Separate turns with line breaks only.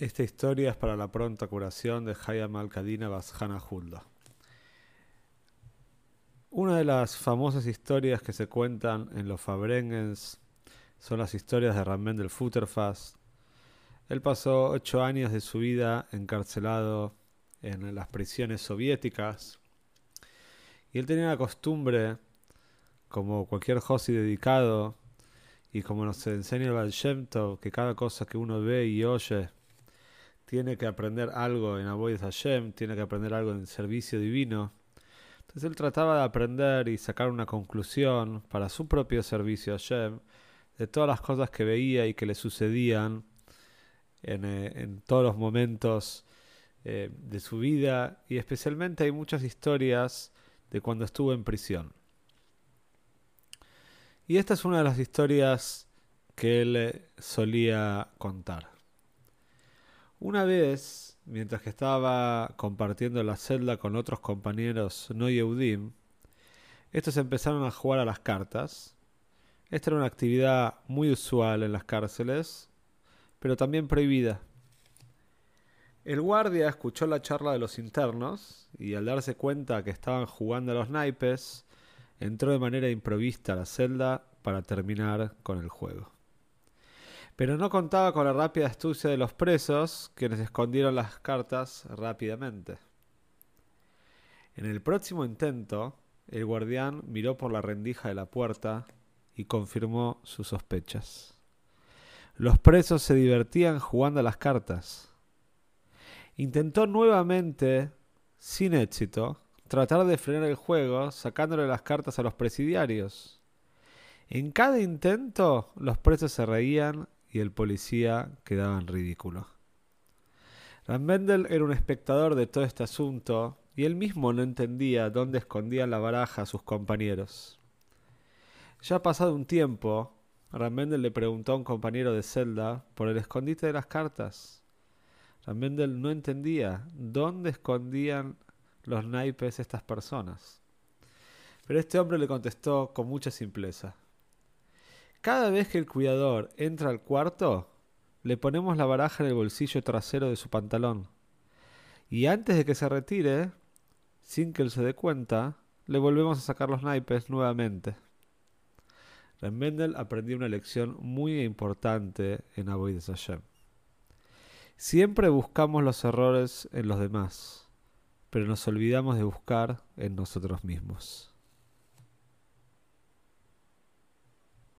Esta historia es para la pronta curación de Hayam al-Kadina Bashana Hulda. Una de las famosas historias que se cuentan en los Fabrengens son las historias de Ramén del Futterfast. Él pasó ocho años de su vida encarcelado en las prisiones soviéticas y él tenía la costumbre, como cualquier Josi dedicado, y como nos enseña el Baal que cada cosa que uno ve y oye tiene que aprender algo en Avoid Hashem, tiene que aprender algo en servicio divino. Entonces él trataba de aprender y sacar una conclusión para su propio servicio a Hashem de todas las cosas que veía y que le sucedían en, eh, todos los momentos eh, de su vida y especialmente hay muchas historias de cuando estuvo en prisión. Y esta es una de las historias que él eh, solía contar. Una vez, mientras que estaba compartiendo la celda con otros compañeros no Yehudim, estos empezaron a jugar a las cartas. Esta era una actividad muy usual en las cárceles, pero también prohibida. El guardia escuchó la charla de los internos y al darse cuenta que estaban jugando a los naipes, entró de manera improvista a la celda para terminar con el juego pero no contaba con la rápida astucia de los presos, quienes escondieron las cartas rápidamente. En el próximo intento, el guardián miró por la rendija de la puerta y confirmó sus sospechas. Los presos se divertían jugando a las cartas. Intentó nuevamente, sin éxito, tratar de frenar el juego sacándole las cartas a los presidiarios. En cada intento los presos se reían y el policía quedaba en ridículo. Era un espectador de todo este asunto y él mismo no entendía dónde escondían la baraja a sus compañeros. Ya pasado un tiempo, Rambendel le preguntó a un compañero de celda por el escondite de las cartas. Rambendel no entendía dónde escondían los naipes estas personas. Pero este hombre le contestó con mucha simpleza. Cada vez que el cuidador entra al cuarto, le ponemos la baraja en el bolsillo trasero de su pantalón. Y antes de que se retire, sin que él se dé cuenta, le volvemos a sacar los naipes nuevamente. Remendel aprendió una lección muy importante en Avoid Hashem. Siempre buscamos los errores en los demás, pero nos olvidamos de buscar en nosotros mismos.